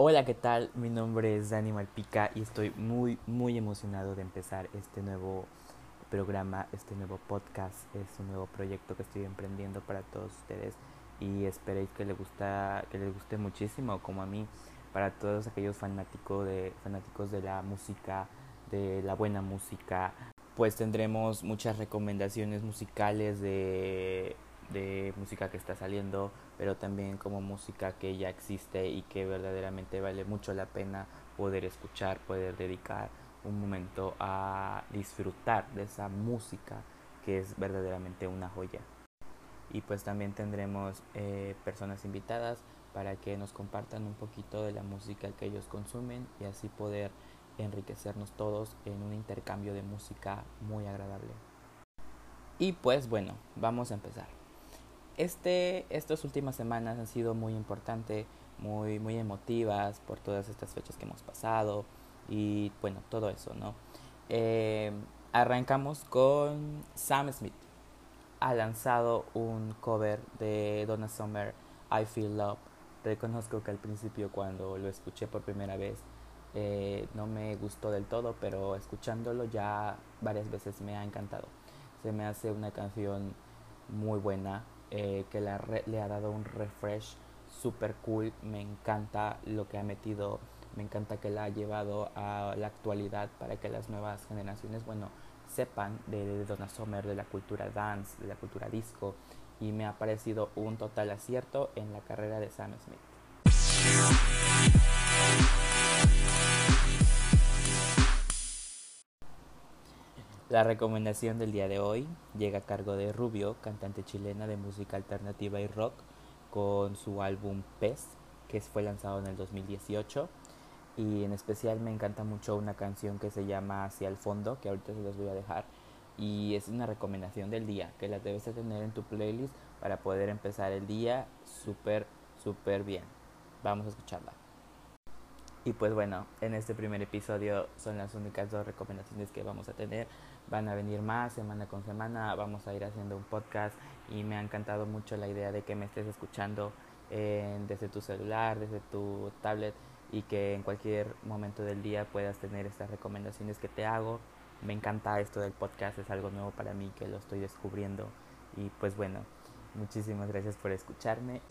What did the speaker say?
Hola, ¿qué tal? Mi nombre es Dani Malpica y estoy muy, muy emocionado de empezar este nuevo programa, este nuevo podcast. Es un nuevo proyecto que estoy emprendiendo para todos ustedes y esperéis que les, gusta, que les guste muchísimo, como a mí, para todos aquellos fanáticos de, fanáticos de la música, de la buena música. Pues tendremos muchas recomendaciones musicales de de música que está saliendo, pero también como música que ya existe y que verdaderamente vale mucho la pena poder escuchar, poder dedicar un momento a disfrutar de esa música que es verdaderamente una joya. Y pues también tendremos eh, personas invitadas para que nos compartan un poquito de la música que ellos consumen y así poder enriquecernos todos en un intercambio de música muy agradable. Y pues bueno, vamos a empezar. Este, estas últimas semanas han sido muy importantes, muy, muy emotivas por todas estas fechas que hemos pasado y bueno, todo eso, ¿no? Eh, arrancamos con Sam Smith. Ha lanzado un cover de Donna Summer, I Feel Love. Reconozco que al principio cuando lo escuché por primera vez eh, no me gustó del todo, pero escuchándolo ya varias veces me ha encantado. Se me hace una canción muy buena, eh, que le ha dado un refresh super cool. Me encanta lo que ha metido, me encanta que la ha llevado a la actualidad para que las nuevas generaciones, bueno, sepan de, de Donna Summer, de la cultura dance, de la cultura disco. Y me ha parecido un total acierto en la carrera de Sam Smith. La recomendación del día de hoy llega a cargo de Rubio, cantante chilena de música alternativa y rock, con su álbum Pez, que fue lanzado en el 2018. Y en especial me encanta mucho una canción que se llama Hacia el fondo, que ahorita se los voy a dejar. Y es una recomendación del día, que la debes de tener en tu playlist para poder empezar el día súper, súper bien. Vamos a escucharla. Y pues bueno, en este primer episodio son las únicas dos recomendaciones que vamos a tener. Van a venir más semana con semana, vamos a ir haciendo un podcast y me ha encantado mucho la idea de que me estés escuchando desde tu celular, desde tu tablet y que en cualquier momento del día puedas tener estas recomendaciones que te hago. Me encanta esto del podcast, es algo nuevo para mí que lo estoy descubriendo y pues bueno, muchísimas gracias por escucharme.